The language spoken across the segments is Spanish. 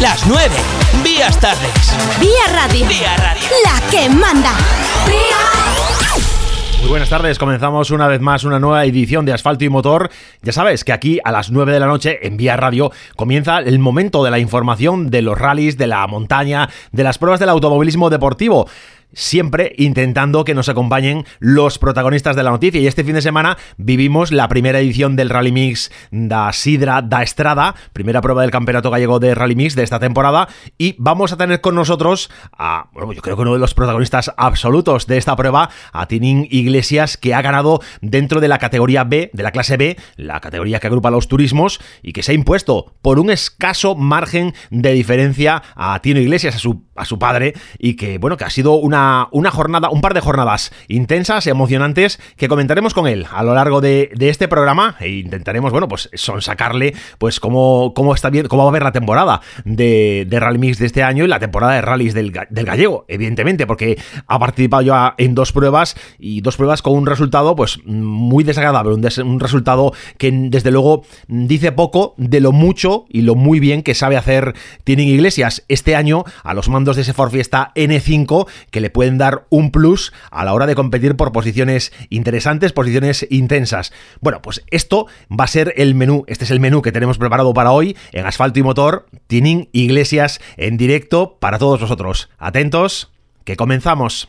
Las 9. Vías tardes. Vía Radio. Vía Radio. La que manda. Muy buenas tardes, comenzamos una vez más una nueva edición de Asfalto y Motor. Ya sabes que aquí a las 9 de la noche en Vía Radio comienza el momento de la información de los rallies, de la montaña, de las pruebas del automovilismo deportivo siempre intentando que nos acompañen los protagonistas de la noticia. Y este fin de semana vivimos la primera edición del Rally Mix da Sidra da Estrada, primera prueba del Campeonato Gallego de Rally Mix de esta temporada. Y vamos a tener con nosotros a, bueno, yo creo que uno de los protagonistas absolutos de esta prueba, a Tinin Iglesias, que ha ganado dentro de la categoría B, de la clase B, la categoría que agrupa los turismos, y que se ha impuesto por un escaso margen de diferencia a Tino Iglesias, a su, a su padre, y que, bueno, que ha sido una una, jornada, un par de jornadas intensas y emocionantes que comentaremos con él a lo largo de, este programa e intentaremos, bueno, pues sonsacarle, pues cómo, cómo está bien, cómo va a ver la temporada de, Rally Mix de este año y la temporada de rallies del, gallego, evidentemente, porque ha participado ya en dos pruebas y dos pruebas con un resultado, pues muy desagradable, un, resultado que desde luego dice poco de lo mucho y lo muy bien que sabe hacer Tienen Iglesias este año a los mandos de ese Ford Fiesta N5 que le pueden dar un plus a la hora de competir por posiciones interesantes, posiciones intensas. Bueno, pues esto va a ser el menú, este es el menú que tenemos preparado para hoy en Asfalto y Motor, Tining Iglesias en directo para todos vosotros. Atentos, que comenzamos.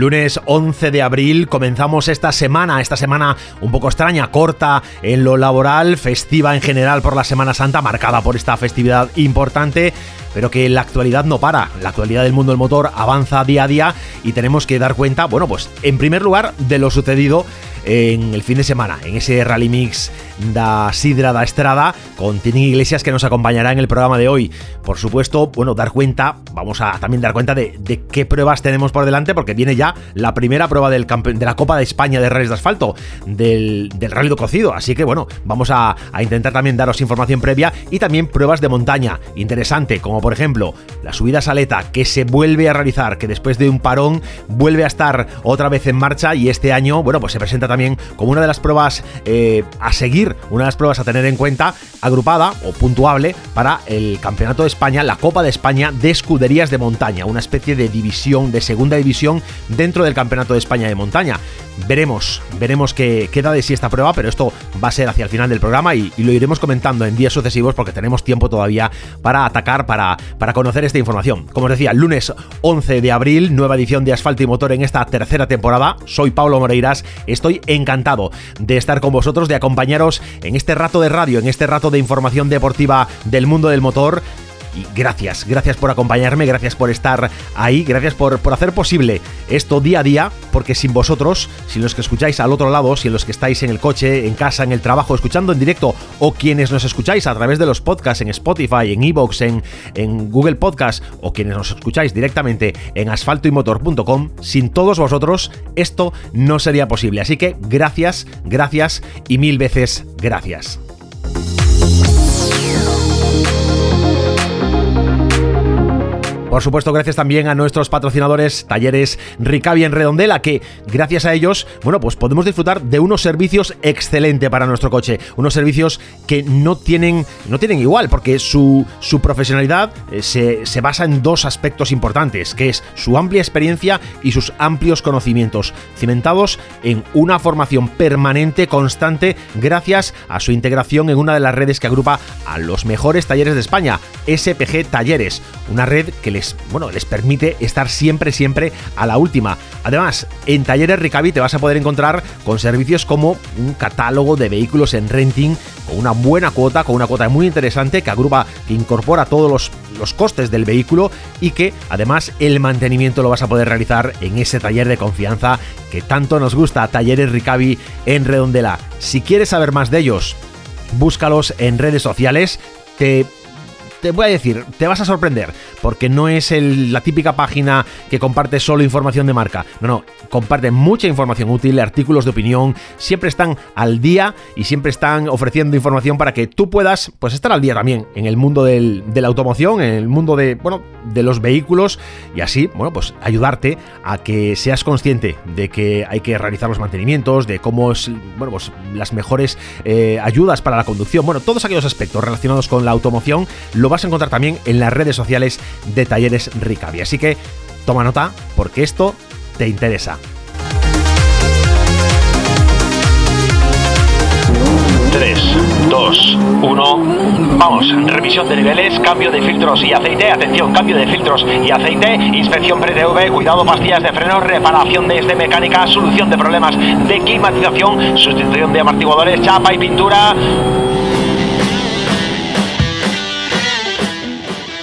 Lunes 11 de abril comenzamos esta semana, esta semana un poco extraña, corta en lo laboral, festiva en general por la Semana Santa, marcada por esta festividad importante, pero que la actualidad no para. La actualidad del mundo del motor avanza día a día y tenemos que dar cuenta, bueno, pues en primer lugar de lo sucedido en el fin de semana, en ese Rally Mix da Sidra da Estrada, con Tini Iglesias que nos acompañará en el programa de hoy. Por supuesto, bueno, dar cuenta, vamos a también dar cuenta de, qué pruebas tenemos por delante, porque viene ya la primera prueba del de la Copa de España de Rallys de Asfalto, del, del Rally de Cocido. Así que bueno, vamos a, a intentar también daros información previa y también pruebas de montaña interesante, como por ejemplo la subida Saleta, que se vuelve a realizar, que después de un parón vuelve a estar otra vez en marcha y este año, bueno, pues se presenta también como una de las pruebas eh, a seguir, una de las pruebas a tener en cuenta, agrupada o puntuable para el Campeonato de España, la Copa de España de Escuderías de Montaña, una especie de división, de segunda división dentro del Campeonato de España de Montaña. Veremos, veremos qué queda de sí esta prueba, pero esto va a ser hacia el final del programa y, lo iremos comentando en días sucesivos porque tenemos tiempo todavía para atacar, para, para conocer esta información. Como os decía, lunes 11 de abril, nueva edición de Asfalto y Motor en esta tercera temporada. Soy Pablo Moreiras, estoy encantado de estar con vosotros, de acompañaros en este rato de radio, en este rato de información deportiva del mundo del motor y gracias, gracias por acompañarme, gracias por estar ahí, gracias por, por, hacer posible esto día a día, porque sin vosotros, sin los que escucháis al otro lado, sin los que estáis en el coche, en casa, en el trabajo, escuchando en directo, o quienes nos escucháis a través de los podcasts en Spotify, en Evox, en, en Google Podcast, o quienes nos escucháis directamente en asfaltoymotor.com, sin todos vosotros esto no sería posible. Así que gracias, gracias y mil veces gracias. Por supuesto, gracias también a nuestros patrocinadores Talleres Ricavi en Redondela, que gracias a ellos, bueno, pues podemos disfrutar de unos servicios excelentes para nuestro coche. Unos servicios que no tienen, no tienen igual, porque su, su profesionalidad eh, se, se basa en dos aspectos importantes, que es su amplia experiencia y sus amplios conocimientos, cimentados en una formación permanente, constante, gracias a su integración en una de las redes que agrupa a los mejores talleres de España, SPG Talleres, una red que les bueno, les permite estar siempre, siempre a la última. Además, en Talleres Ricavi te vas a poder encontrar con servicios como un catálogo de vehículos en renting con una buena cuota, con una cuota muy interesante que agrupa, que incorpora todos los, los costes del vehículo y que además el mantenimiento lo vas a poder realizar en ese taller de confianza que tanto nos gusta, Talleres Ricavi en Redondela. Si quieres saber más de ellos, búscalos en redes sociales. Te te voy a decir, te vas a sorprender, porque no es la típica página que comparte solo información de marca. No, no, comparten mucha información útil, artículos de opinión, siempre están al día y siempre están ofreciendo información para que tú puedas pues estar al día también en el mundo de la automoción, en el mundo de, bueno, de los vehículos y así, bueno, pues ayudarte a que seas consciente de que hay que realizar los mantenimientos, de cómo es, bueno, pues las mejores eh, ayudas para la conducción, bueno, todos aquellos aspectos relacionados con la automoción lo vas a encontrar también en las redes sociales de Talleres Ricavi. Así que toma nota porque esto te interesa. 3, 2, 1. Vamos, revisión de niveles, cambio de filtros y aceite. Atención, cambio de filtros y aceite. Inspección pre-TV, cuidado, pastillas de freno, reparación de este mecánica, solución de problemas de climatización, sustitución de amortiguadores, chapa y pintura.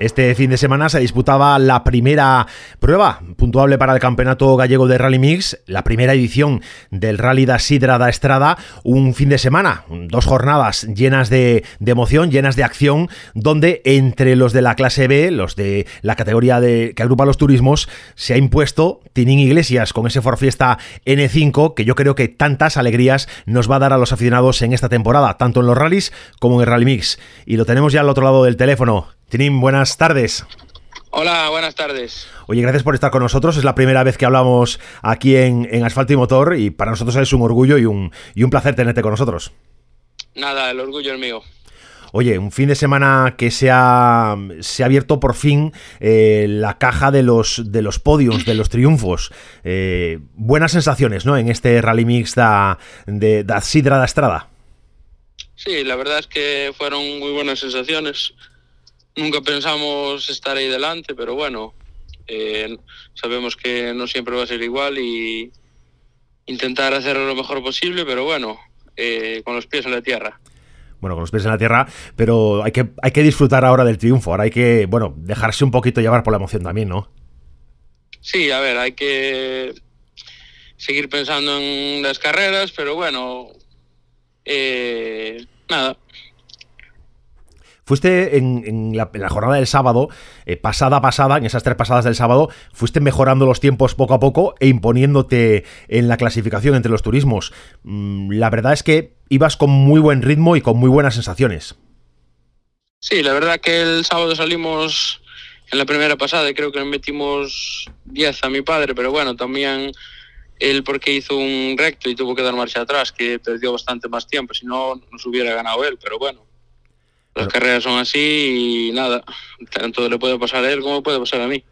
Este fin de semana se disputaba la primera prueba puntuable para el Campeonato Gallego de Rally Mix, la primera edición del Rally da Sidra da Estrada, un fin de semana, dos jornadas llenas de, emoción, llenas de acción, donde entre los de la clase B, los de la categoría de, que agrupa los turismos, se ha impuesto Tinín Iglesias con ese For Fiesta N5 que yo creo que tantas alegrías nos va a dar a los aficionados en esta temporada, tanto en los rallies como en el Rally Mix. Y lo tenemos ya al otro lado del teléfono. Buenas tardes. Hola, buenas tardes. Oye, gracias por estar con nosotros. Es la primera vez que hablamos aquí en, Asfalto y Motor y para nosotros es un orgullo y un, y un placer tenerte con nosotros. Nada, el orgullo es mío. Oye, un fin de semana que se ha, se ha abierto por fin eh, la caja de los, de los podiums, de los triunfos. Eh, buenas sensaciones, ¿no? En este Rally Mix da, de, da Sidra da Estrada. Sí, la verdad es que fueron muy buenas sensaciones nunca pensamos estar ahí delante, pero bueno, eh, sabemos que no siempre va a ser igual y intentar hacerlo lo mejor posible, pero bueno, eh, con los pies en la tierra. Bueno, con los pies en la tierra, pero hay que, hay que disfrutar ahora del triunfo, ahora hay que, bueno, dejarse un poquito llevar por la emoción también, ¿no? Sí, a ver, hay que seguir pensando en las carreras, pero bueno, eh, nada, Fuiste en, la, jornada del sábado, eh, pasada pasada, en esas tres pasadas del sábado, fuiste mejorando los tiempos poco a poco e imponiéndote en la clasificación entre los turismos. Mm, la verdad es que ibas con muy buen ritmo y con muy buenas sensaciones. Sí, la verdad que el sábado salimos en la primera pasada y creo que metimos 10 a mi padre, pero bueno, también él porque hizo un recto y tuvo que dar marcha atrás, que perdió bastante más tiempo, si no nos hubiera ganado él, pero bueno. Las carreras son así y nada, tanto le puede pasar a él como puede pasar a mí.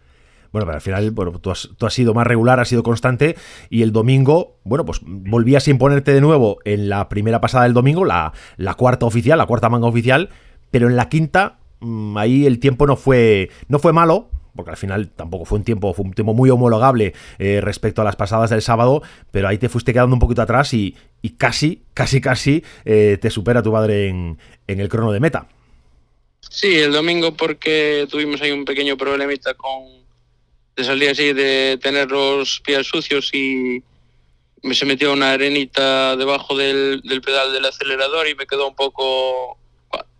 Bueno, pero al final, bueno, tú has, tú has, sido más regular, has sido constante y el domingo, bueno, pues volvías a imponerte de nuevo en la primera pasada del domingo, la, la cuarta oficial, la cuarta manga oficial, pero en la quinta, mm, ahí el tiempo no fue, no fue malo, porque al final tampoco fue un tiempo, fue un tiempo muy homologable eh, respecto a las pasadas del sábado, pero ahí te fuiste quedando un poquito atrás y, y casi, casi, casi eh, te supera tu padre en, en el crono de meta. Sí, el domingo porque tuvimos ahí un pequeño problemita con de salir así de tener los pies sucios y me se metió una arenita debajo del, del pedal del acelerador y me quedó un poco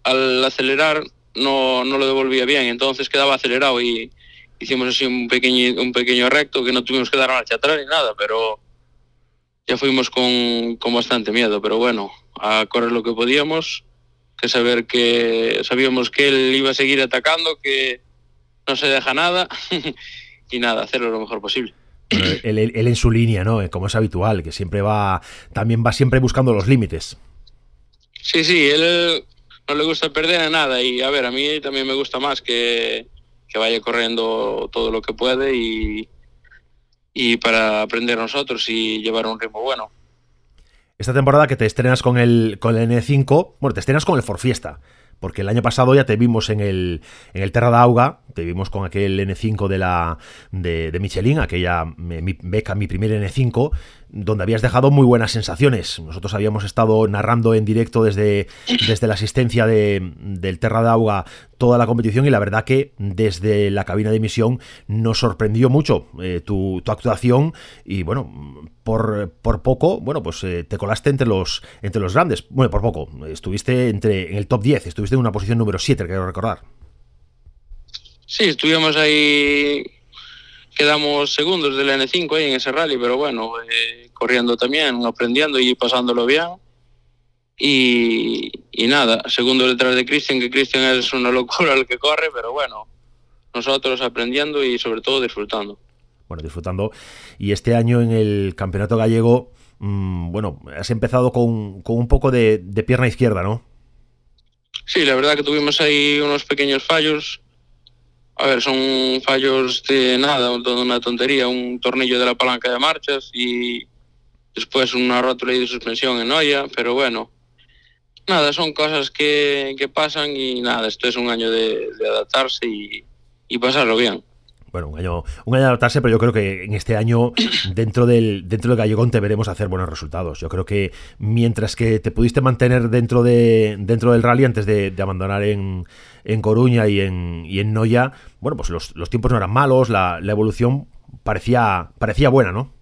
al acelerar no, no lo devolvía bien, entonces quedaba acelerado y hicimos así un pequeño, un pequeño recto que no tuvimos que dar marcha atrás ni nada, pero ya fuimos con, con bastante miedo, pero bueno, a correr lo que podíamos, que saber que sabíamos que él iba a seguir atacando, que no se deja nada y nada, hacerlo lo mejor posible. Él, él, él, en su línea, ¿no? Como es habitual, que siempre va, también va siempre buscando los límites. Sí, sí, él no le gusta perder a nada y a ver, a mí también me gusta más que, que vaya corriendo todo lo que puede y, y para aprender nosotros y llevar un ritmo bueno. Esta temporada que te estrenas con el, con el N5, bueno, te estrenas con el Forfiesta, porque el año pasado ya te vimos en el, en el Terra d'Auga, te vimos con aquel N5 de la de, de Michelin, aquella beca, mi primer N5, donde habías dejado muy buenas sensaciones. Nosotros habíamos estado narrando en directo desde, desde la asistencia de, del Terra d'Auga toda la competición y la verdad que desde la cabina de emisión nos sorprendió mucho eh, tu, tu, actuación y bueno, por, por poco, bueno, pues eh, te colaste entre los, entre los grandes. Bueno, por poco, estuviste entre, en el top 10, estuviste en una posición número 7, quiero recordar. Sí, estuvimos ahí, quedamos segundos del N5 ahí en ese rally, pero bueno, eh, corriendo también, aprendiendo y pasándolo bien. Y, y nada, segundo detrás de Cristian, que Cristian es una locura el que corre, pero bueno, nosotros aprendiendo y sobre todo disfrutando. Bueno, disfrutando. Y este año en el Campeonato Gallego, mmm, bueno, has empezado con, con un poco de, de pierna izquierda, ¿no? Sí, la verdad que tuvimos ahí unos pequeños fallos. A ver, son fallos de nada, una tontería, un tornillo de la palanca de marchas y después una rótula de suspensión en olla, pero bueno, nada, son cosas que, que pasan y nada, esto es un año de, de adaptarse y, y, pasarlo bien. Bueno, un año, un año de adaptarse, pero yo creo que en este año, dentro del, dentro del Gallegón, te veremos hacer buenos resultados. Yo creo que mientras que te pudiste mantener dentro, de, dentro del rally antes de, de abandonar en, en, Coruña y en, y en Noya, bueno, pues los, los tiempos no eran malos, la, la evolución parecía, parecía buena, ¿no?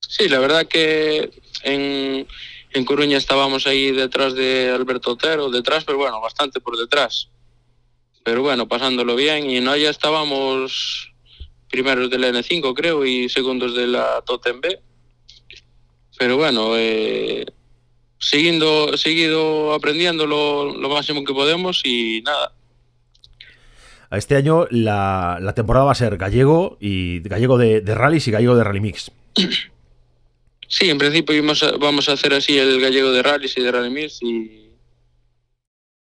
Sí, la verdad que en, en Coruña estábamos ahí detrás de Alberto Otero, detrás, pero bueno, bastante por detrás. Pero bueno, pasándolo bien y en Noya estábamos primeros del N5 creo y segundos de la Totem B. Pero bueno, eh, siguiendo, seguido aprendiendo lo, lo, máximo que podemos y nada. A este año la, la temporada va a ser gallego y gallego de, de rallies y gallego de rally mix. Sí, en principio vamos a, vamos a hacer así el gallego de rallies y de rally mix y,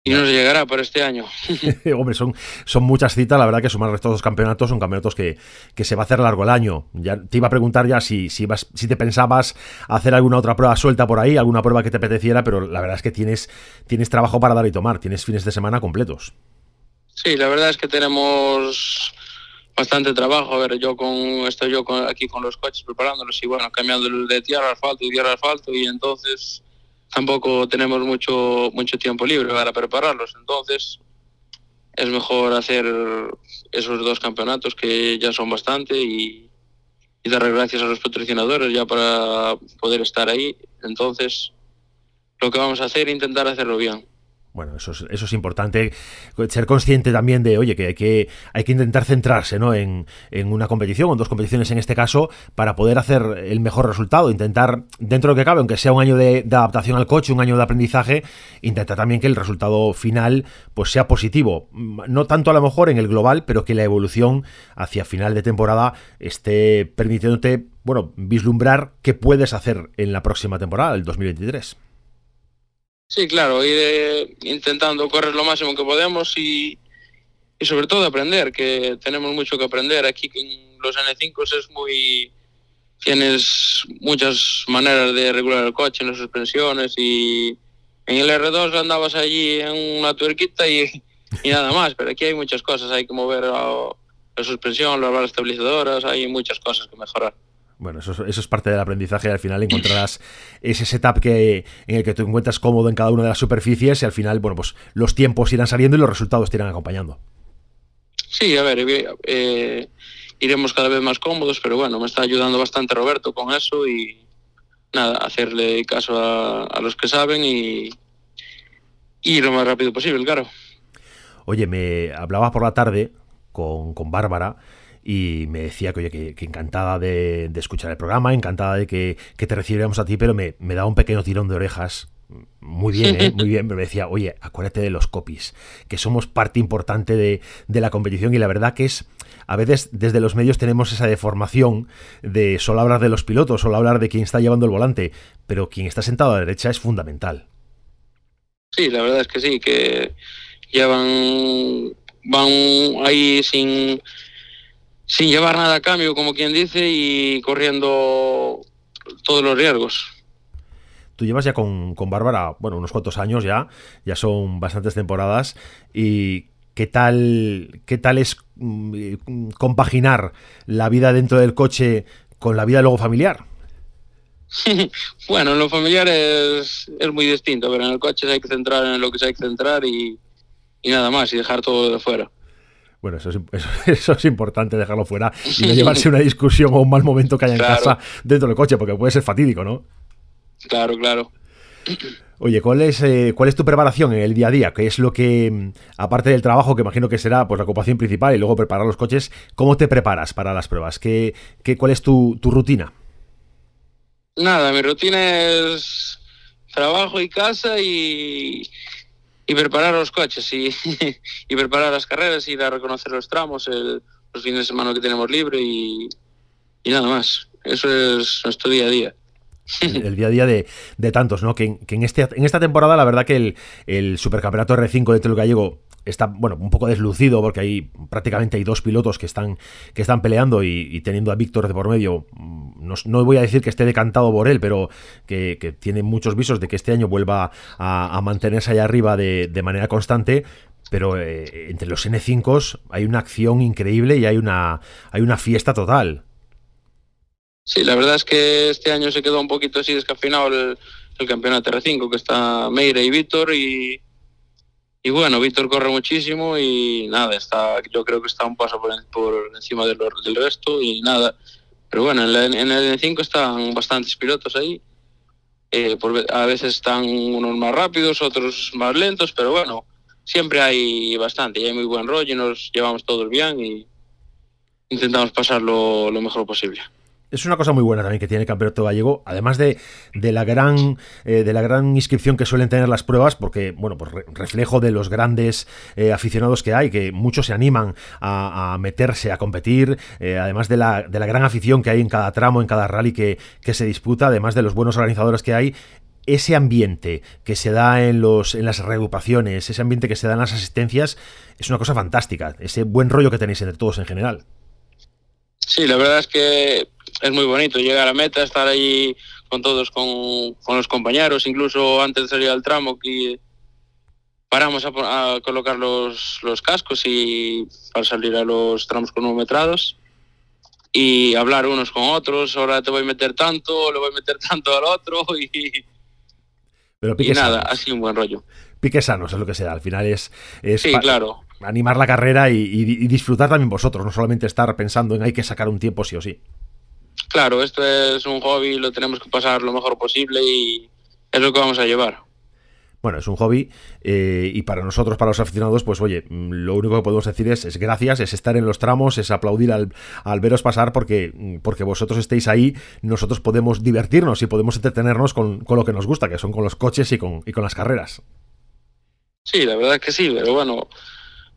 y nos llegará para este año. Hombre, son, son muchas citas, la verdad que sumar estos dos campeonatos son campeonatos que, que, se va a hacer largo el año. Ya te iba a preguntar ya si, si, vas, si te pensabas hacer alguna otra prueba suelta por ahí, alguna prueba que te apeteciera, pero la verdad es que tienes, tienes trabajo para dar y tomar, tienes fines de semana completos. Sí, la verdad es que tenemos bastante trabajo. A ver, yo con estoy yo con, aquí con los coches preparándolos y bueno, cambiando de tierra al asfalto y tierra al asfalto y entonces tampoco tenemos mucho mucho tiempo libre para prepararlos. Entonces es mejor hacer esos dos campeonatos que ya son bastante y, y dar gracias a los patrocinadores ya para poder estar ahí. Entonces lo que vamos a hacer es intentar hacerlo bien. Bueno, eso es, eso es importante, ser consciente también de, oye, que hay que, hay que intentar centrarse ¿no? en, en, una competición, o en dos competiciones en este caso, para poder hacer el mejor resultado, intentar, dentro de lo que cabe, aunque sea un año de, de, adaptación al coche, un año de aprendizaje, intentar también que el resultado final pues sea positivo. No tanto a lo mejor en el global, pero que la evolución hacia final de temporada esté permitiéndote, bueno, vislumbrar qué puedes hacer en la próxima temporada, el 2023. Sí, claro, ir eh, intentando correr lo máximo que podemos y, y, sobre todo aprender, que tenemos mucho que aprender. Aquí en los N5 es muy... Tienes muchas maneras de regular el coche las suspensiones y en el R2 andabas allí en una tuerquita y, y nada más, pero aquí hay muchas cosas, hay que mover la, la suspensión, las balas estabilizadoras, hay muchas cosas que mejorar. Bueno, eso, eso, es parte del aprendizaje. Al final encontrarás ese setup que, en el que te encuentras cómodo en cada una de las superficies y al final, bueno, pues los tiempos irán saliendo y los resultados te irán acompañando. Sí, a ver, eh, iremos cada vez más cómodos, pero bueno, me está ayudando bastante Roberto con eso y nada, hacerle caso a, a los que saben y, y lo más rápido posible, claro. Oye, me hablaba por la tarde con, con Bárbara y me decía que, oye, que, encantada de, escuchar el programa, encantada de que, te recibiéramos a ti, pero me, me da un pequeño tirón de orejas muy bien, ¿eh? muy bien. Me decía, oye, acuérdate de los copies, que somos parte importante de, de, la competición y la verdad que es, a veces desde los medios tenemos esa deformación de solo hablar de los pilotos, solo hablar de quien está llevando el volante, pero quien está sentado a la derecha es fundamental. Sí, la verdad es que sí, que llevan, van ahí sin, sin llevar nada a cambio, como quien dice, y corriendo todos los riesgos. Tú llevas ya con, con Bárbara, bueno, unos cuantos años ya, ya son bastantes temporadas. ¿Y qué tal, qué tal es mm, compaginar la vida dentro del coche con la vida luego familiar? bueno, en lo familiar es, muy distinto, pero en el coche hay que centrar en lo que se hay que centrar y, nada más, y dejar todo de fuera. Bueno, eso es, eso, es, importante dejarlo fuera y no llevarse una discusión o un mal momento que haya en casa dentro del coche, porque puede ser fatídico, ¿no? Claro, claro. Oye, ¿cuál es, eh, ¿cuál es tu preparación en el día a día? ¿Qué es lo que, mm, aparte del trabajo, que imagino que será pues, la ocupación principal y luego preparar los coches, ¿cómo te preparas para las pruebas? ¿Qué, qué, ¿Cuál es tu, rutina? Nada, mi rutina es trabajo y casa y, y preparar los coches y, y, preparar las carreras, ir a reconocer los tramos, el, los fines de semana que tenemos libre y, y nada más. Eso es nuestro día a día el, día a día de, tantos, ¿no? Que, en, este, en esta temporada, la verdad que el, el Supercampeonato R5 de Telo Gallego está, bueno, un poco deslucido porque hay prácticamente hay dos pilotos que están, que están peleando y, teniendo a Víctor de por medio. Mm, no, voy a decir que esté decantado por él, pero que, tiene muchos visos de que este año vuelva a, mantenerse allá arriba de, manera constante. Pero eh, entre los N5 hay una acción increíble y hay una, hay una fiesta total. Sí, la verdad es que este año se quedó un poquito así descafinado el, campeonato R5, que está Meire y Víctor y, y bueno, Víctor corre muchísimo y nada, está, yo creo que está un paso por, por encima del, del resto y nada. Pero bueno, en, el N5 están bastantes pilotos ahí. Eh, a veces están unos más rápidos, otros más lentos, pero bueno, siempre hay bastante y hay muy buen rollo y nos llevamos todos bien y intentamos pasarlo lo mejor posible es una cosa muy buena también que tiene el campeonato gallego, además de, la gran eh, de la gran inscripción que suelen tener las pruebas, porque bueno, pues reflejo de los grandes eh, aficionados que hay, que muchos se animan a, meterse a competir, eh, además de la, de la gran afición que hay en cada tramo, en cada rally que, que se disputa, además de los buenos organizadores que hay, ese ambiente que se da en, los, en las reagrupaciones, ese ambiente que se da en las asistencias, es una cosa fantástica. Ese buen rollo que tenéis entre todos en general. Sí, la verdad es que es muy bonito llegar a meta, estar ahí con todos, con, los compañeros, incluso antes de salir al tramo que paramos a, colocar los, los, cascos y para salir a los tramos cronometrados y hablar unos con otros, ahora te voy a meter tanto, le voy a meter tanto al otro y, Pero y nada, así un buen rollo. Piques sanos es lo que sea, al final es... sí, claro. Animar la carrera y, y disfrutar también vosotros, no solamente estar pensando en hay que sacar un tiempo sí o sí claro, esto es un hobby, lo tenemos que pasar lo mejor posible y es lo que vamos a llevar. Bueno, es un hobby eh, y para nosotros, para los aficionados, pues oye, mm, lo único que podemos decir es, es gracias, es estar en los tramos, es aplaudir al, veros pasar porque, mm, porque vosotros estéis ahí, nosotros podemos divertirnos y podemos entretenernos con, lo que nos gusta, que son con los coches y con, y con las carreras. Sí, la verdad es que sí, pero bueno,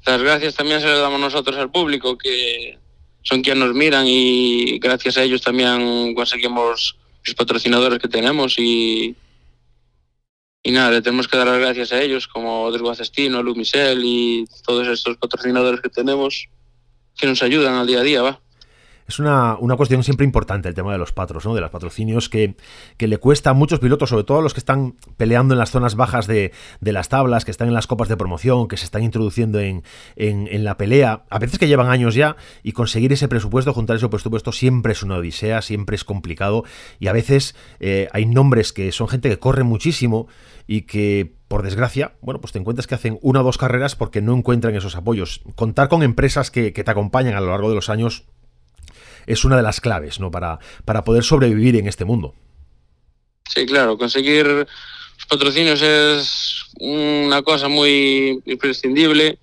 las gracias también se las damos nosotros al público, que son quienes nos miran y gracias a ellos también conseguimos los patrocinadores que tenemos y, y nada, le tenemos que dar las gracias a ellos como Desguacestino, Lumicel y todos estos patrocinadores que tenemos que nos ayudan al día a día, va es una, cuestión siempre importante el tema de los patros, ¿no? de los patrocinios, que, le cuesta a muchos pilotos, sobre todo a los que están peleando en las zonas bajas de, las tablas, que están en las copas de promoción, que se están introduciendo en, la pelea, a veces que llevan años ya, y conseguir ese presupuesto, juntar ese presupuesto, siempre es una odisea, siempre es complicado, y a veces eh, hay nombres que son gente que corre muchísimo y que por desgracia, bueno, pues te encuentras que hacen una o dos carreras porque no encuentran esos apoyos. Contar con empresas que, que, te acompañan a lo largo de los años es una de las claves ¿no? para, para poder sobrevivir en este mundo. Sí, claro, conseguir patrocinios es una cosa muy imprescindible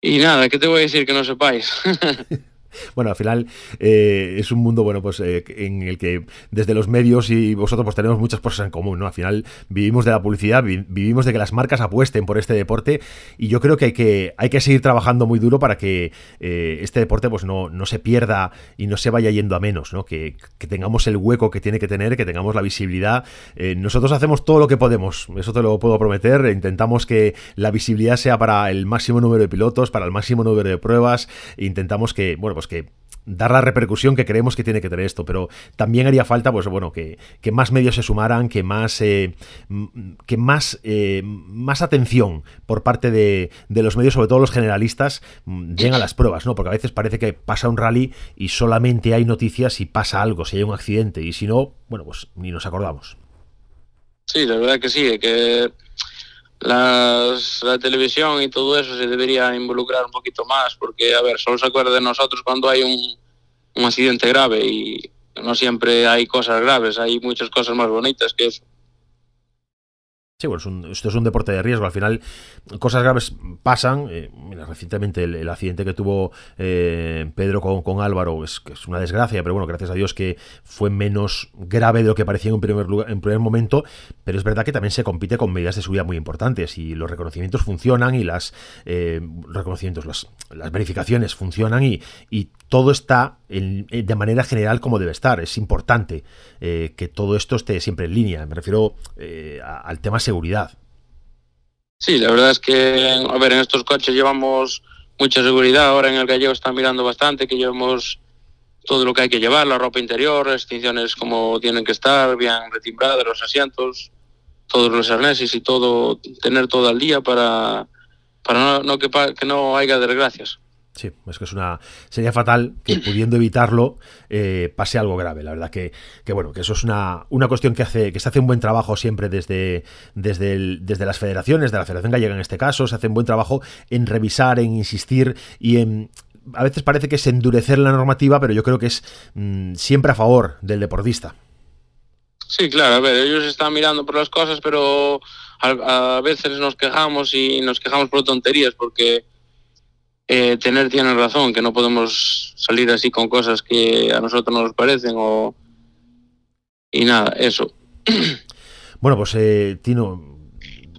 Y nada, ¿qué te voy a decir que no sepáis? Bueno, al final eh, es un mundo, bueno, pues eh, en el que desde los medios y vosotros pues tenemos muchas cosas en común, ¿no? Al final vivimos de la publicidad, vivimos de que las marcas apuesten por este deporte y yo creo que hay que, hay que seguir trabajando muy duro para que eh, este deporte pues no, no, se pierda y no se vaya yendo a menos, ¿no? Que, que, tengamos el hueco que tiene que tener, que tengamos la visibilidad. nosotros hacemos todo lo que podemos, eso te lo puedo prometer, intentamos que la visibilidad sea para el máximo número de pilotos, para el máximo número de pruebas, intentamos que, bueno, pues que dar la repercusión que creemos que tiene que tener esto, pero también haría falta, pues bueno, que, más medios se sumaran, que más, eh, que más, eh, más atención por parte de, los medios, sobre todo los generalistas, lleguen a las pruebas, ¿no? Porque a veces parece que pasa un rally y solamente hay noticias si pasa algo, si hay un accidente, y si no, bueno, pues ni nos acordamos. Sí, la verdad que sí, que las, la televisión y todo eso se debería involucrar un poquito más, porque, a ver, solo se acuerda de nosotros cuando hay un, un accidente grave y no siempre hay cosas graves, hay muchas cosas más bonitas que eso. Sí, bueno, esto es un deporte de riesgo. Al final, cosas graves pasan. Eh, recientemente el, accidente que tuvo eh, Pedro con, Álvaro es, es, una desgracia, pero bueno, gracias a Dios que fue menos grave de lo que parecía en un primer, lugar, en primer momento. Pero es verdad que también se compite con medidas de seguridad muy importantes y los reconocimientos funcionan y las eh, reconocimientos, las, verificaciones funcionan y, todo está de manera general como debe estar. Es importante que todo esto esté siempre en línea. Me refiero al tema seguridad. Sí, la verdad es que, a ver, en estos coches llevamos mucha seguridad. Ahora en el gallego están mirando bastante que llevamos todo lo que hay que llevar, la ropa interior, extinciones como tienen que estar, bien retimbradas los asientos, todos los arneses y todo, tener todo al día para, para no, que, que no haya desgracias. Sí, es que es una. Sería fatal que pudiendo evitarlo eh, pase algo grave. La verdad que, que, bueno, que eso es una, una cuestión que hace, que se hace un buen trabajo siempre desde, desde, desde las federaciones, de la Federación Gallega en este caso, se hace un buen trabajo en revisar, en insistir y en. A veces parece que es endurecer la normativa, pero yo creo que es mm, siempre a favor del deportista. Sí, claro, a ver, ellos están mirando por las cosas, pero a, a veces nos quejamos y nos quejamos por tonterías, porque eh, tener tienen razón, que no podemos salir así con cosas que a nosotros no nos parecen o... Y nada, eso. Bueno, pues eh, Tino,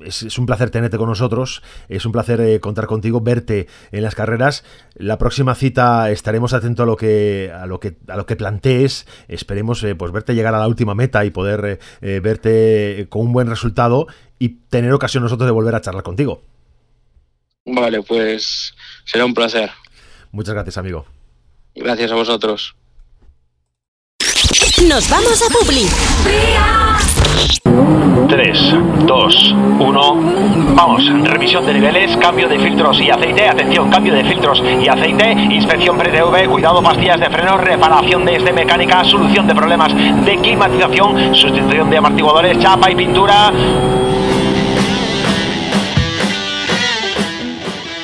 es, un placer tenerte con nosotros, es un placer eh, contar contigo, verte en las carreras. La próxima cita estaremos atentos a lo que a lo que a lo que plantees. Esperemos pues verte llegar a la última meta y poder verte con un buen resultado y tener ocasión nosotros de volver a charlar contigo. Vale, pues será un placer. Muchas gracias, amigo. Gracias a vosotros. Nos vamos a Publi. 3, 2, 1. Vamos, revisión de niveles, cambio de filtros y aceite. Atención, cambio de filtros y aceite. Inspección pre-TV, cuidado, pastillas de freno, reparación de este mecánica, solución de problemas de climatización, sustitución de amortiguadores, chapa y pintura.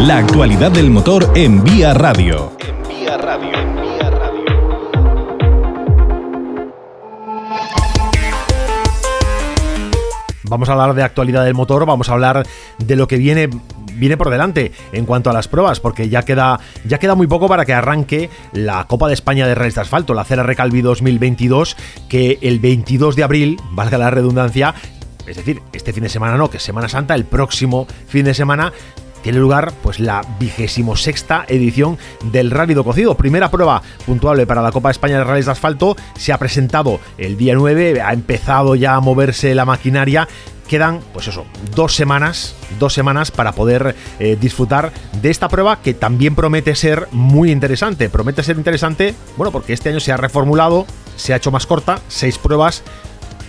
La actualidad del motor en Vía Radio. Radio. Vamos a hablar de actualidad del motor, vamos a hablar de lo que viene viene por delante en cuanto a las pruebas, porque ya queda, ya queda muy poco para que arranque la Copa de España de Rallys de Asfalto, la CR Calvi 2022, que el 22 de abril, valga la redundancia, es decir, este fin de semana no, que es Semana Santa, el próximo fin de semana tiene lugar pues la vigésimo sexta edición del Rally do Cocido. Primera prueba puntuable para la Copa España de Rallys de Asfalto. Se ha presentado el día 9, ha empezado ya a moverse la maquinaria quedan, pues eso, dos semanas, dos semanas para poder eh, disfrutar de esta prueba que también promete ser muy interesante. Promete ser interesante, bueno, porque este año se ha reformulado, se ha hecho más corta, seis pruebas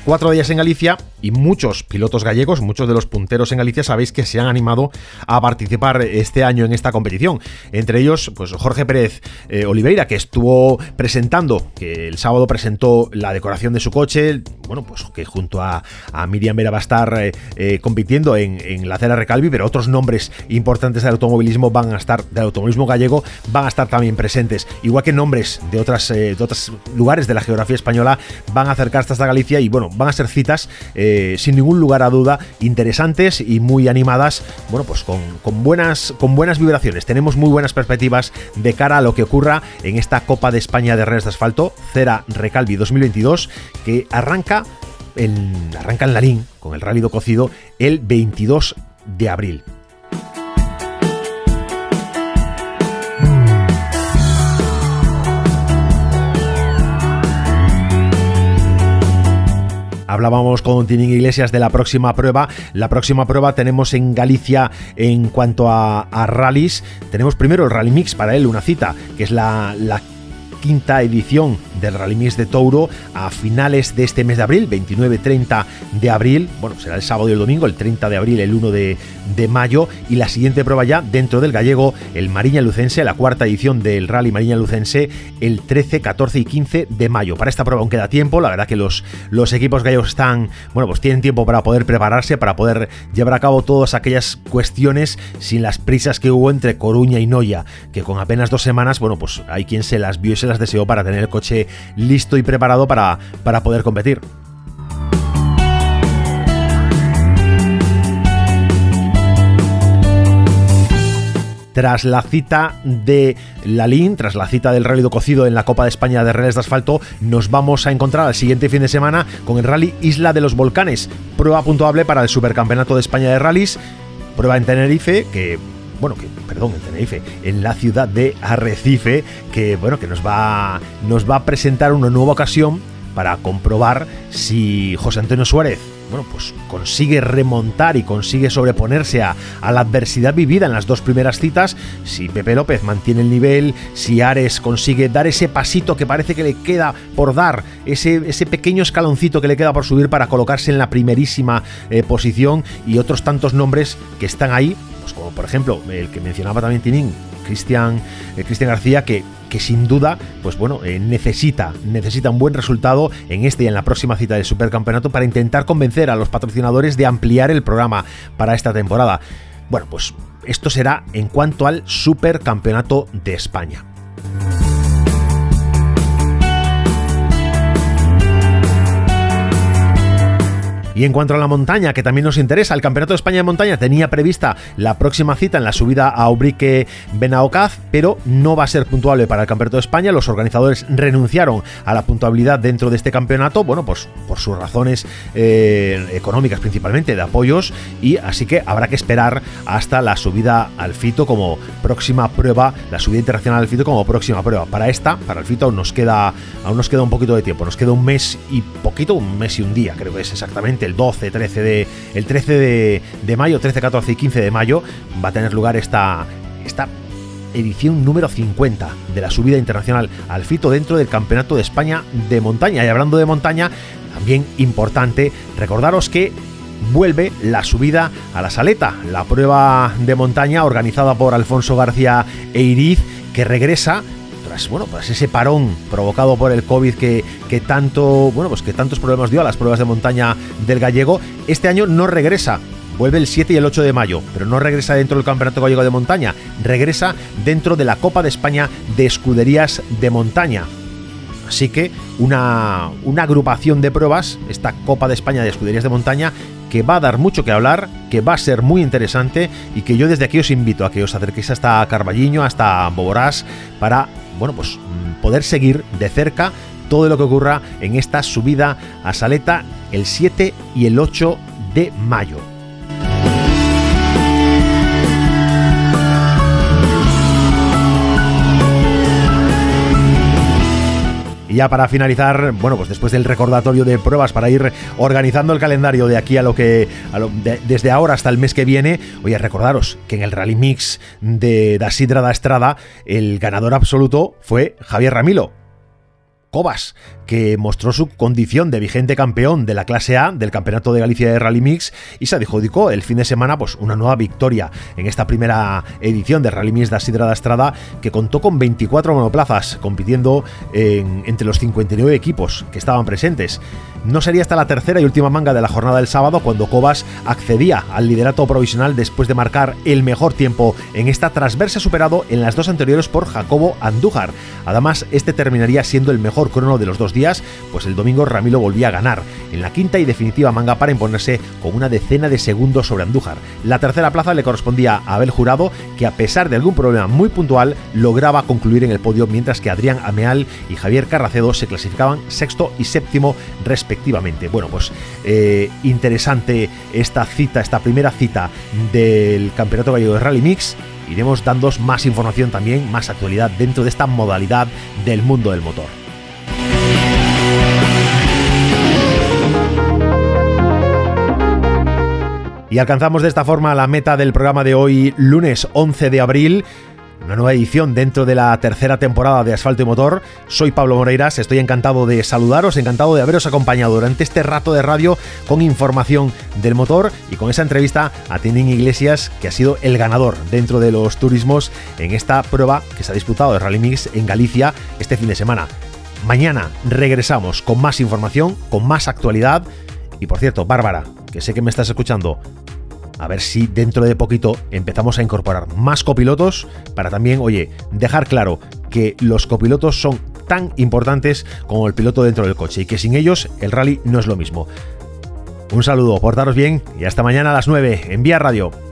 cuatro días en Galicia y muchos pilotos gallegos, muchos de los punteros en Galicia sabéis que se han animado a participar este año en esta competición. Entre ellos, pues Jorge Pérez eh, Oliveira, que estuvo presentando, que el sábado presentó la decoración de su coche, bueno, pues que junto a, Miriam Vera va a estar eh, eh, compitiendo en, la Cera Recalvi, pero otros nombres importantes del automovilismo van a estar, del automovilismo gallego, van a estar también presentes, igual que nombres de, otras, de otros lugares de la geografía española van a acercarse hasta Galicia y bueno, van a ser citas eh, sin ningún lugar a duda interesantes y muy animadas, bueno, pues con, buenas, con buenas vibraciones. Tenemos muy buenas perspectivas de cara a lo que ocurra en esta Copa de España de Redes de Asfalto, Cera Recalvi 2022, que arranca, en, arranca en Larín con el Rally Cocido el 22 de abril. Hablábamos con Tinín Iglesias de la próxima prueba. La próxima prueba tenemos en Galicia en cuanto a, a rallies. Tenemos primero el Rally Mix para él, una cita, que es la, la quinta edición del Rally Mix de Touro a finales de este mes de abril, 29-30 de abril, bueno, será el sábado y el domingo, el 30 de abril, el 1 de, mayo, y la siguiente prueba ya dentro del gallego, el Mariña Lucense, la cuarta edición del Rally Mariña Lucense, el 13, 14 y 15 de mayo. Para esta prueba aún queda tiempo, la verdad que los, los equipos gallegos están, bueno, pues tienen tiempo para poder prepararse, para poder llevar a cabo todas aquellas cuestiones sin las prisas que hubo entre Coruña y Noya, que con apenas dos semanas, bueno, pues hay quien se las vio y se las deseó para tener el coche listo y preparado para, para poder competir. tras la cita de Lalín, tras la cita del Rally Cocido en la Copa de España de Rallys de Asfalto, nos vamos a encontrar al siguiente fin de semana con el Rally Isla de los Volcanes, prueba puntuable para el Supercampeonato de España de Rallys, prueba en Tenerife que bueno, que, perdón, en Tenerife, en la ciudad de Arrecife, que, bueno, que nos va, nos va a presentar una nueva ocasión para comprobar si José Antonio Suárez bueno, pues consigue remontar y consigue sobreponerse a, la adversidad vivida en las dos primeras citas, si Pepe López mantiene el nivel, si Ares consigue dar ese pasito que parece que le queda por dar, ese, pequeño escaloncito que le queda por subir para colocarse en la primerísima eh, posición y otros tantos nombres que están ahí como por ejemplo el que mencionaba también Tinín, Cristian eh, Cristian García, que, que sin duda, pues bueno, eh, necesita, necesita un buen resultado en este y en la próxima cita del Supercampeonato para intentar convencer a los patrocinadores de ampliar el programa para esta temporada. Bueno, pues esto será en cuanto al Supercampeonato de España. Y en cuanto a la montaña, que también nos interesa, el Campeonato de España de Montaña tenía prevista la próxima cita en la subida a Ubrique Benaocaz, pero no va a ser puntuable para el Campeonato de España. Los organizadores renunciaron a la puntualidad dentro de este campeonato, bueno, pues por sus razones eh, económicas principalmente, de apoyos, y así que habrá que esperar hasta la subida al Fito como próxima prueba, la subida internacional al Fito como próxima prueba. Para esta, para el Fito, nos queda, aún nos queda un poquito de tiempo, nos queda un mes y poquito, un mes y un día, creo que es exactamente el 12, 13 de, el 13 de, mayo, 13, 14 y 15 de mayo, va a tener lugar esta, esta edición número 50 de la subida internacional al Fito dentro del Campeonato de España de montaña. Y hablando de montaña, también importante recordaros que vuelve la subida a la Saleta, la prueba de montaña organizada por Alfonso García Eiriz, que regresa bueno, pues ese parón provocado por el COVID que, que tanto, bueno, pues que tantos problemas dio a las pruebas de montaña del gallego, este año no regresa vuelve el 7 y el 8 de mayo, pero no regresa dentro del Campeonato Gallego de Montaña, regresa dentro de la Copa de España de Escuderías de Montaña. Así que una, una agrupación de pruebas, esta Copa de España de Escuderías de Montaña, que va a dar mucho que hablar, que va a ser muy interesante y que yo desde aquí os invito a que os acerquéis hasta Carballiño, hasta Boborás, para bueno, pues mm, poder seguir de cerca todo lo que ocurra en esta subida a Saleta el 7 y el 8 de mayo. Ya para finalizar, bueno, pues después del recordatorio de pruebas para ir organizando el calendario de aquí a lo que desde ahora hasta el mes que viene, voy a recordaros que en el Rally Mix de Da Sidra da Estrada el ganador absoluto fue Javier Ramilo, Cobas, que mostró su condición de vigente campeón de la clase A del Campeonato de Galicia de Rally Mix y se adjudicó el fin de semana pues, una nueva victoria en esta primera edición de Rally Mix da Sidra da Estrada que contó con 24 monoplazas compitiendo entre los 59 equipos que estaban presentes. No sería hasta la tercera y última manga de la jornada del sábado cuando Cobas accedía al liderato provisional después de marcar el mejor tiempo en esta tras verse superado en las dos anteriores por Jacobo Andújar. Además, este terminaría siendo el mejor crono de los dos días, pues el domingo Ramiro volvía a ganar en la quinta y definitiva manga para imponerse con una decena de segundos sobre Andújar. La tercera plaza le correspondía a Abel Jurado, que a pesar de algún problema muy puntual lograba concluir en el podio, mientras que Adrián Ameal y Javier Carracedo se clasificaban sexto y séptimo respectivamente respectivamente. Bueno, pues eh, interesante esta cita, esta primera cita del Campeonato Gallego de Rally Mix. Iremos dando más información también, más actualidad dentro de esta modalidad del mundo del motor. Y alcanzamos de esta forma la meta del programa de hoy, lunes 11 de abril una nueva edición dentro de la tercera temporada de Asfalto y Motor. Soy Pablo Moreiras, estoy encantado de saludaros, encantado de haberos acompañado durante este rato de radio con información del motor y con esa entrevista a Tinin Iglesias, que ha sido el ganador dentro de los turismos en esta prueba que se ha disputado de Rally Mix en Galicia este fin de semana. Mañana regresamos con más información, con más actualidad. Y por cierto, Bárbara, que sé que me estás escuchando, a ver si dentro de poquito empezamos a incorporar más copilotos para también, oye, dejar claro que los copilotos son tan importantes como el piloto dentro del coche y que sin ellos el rally no es lo mismo. Un saludo, portaros bien y hasta mañana a las 9 en Vía Radio.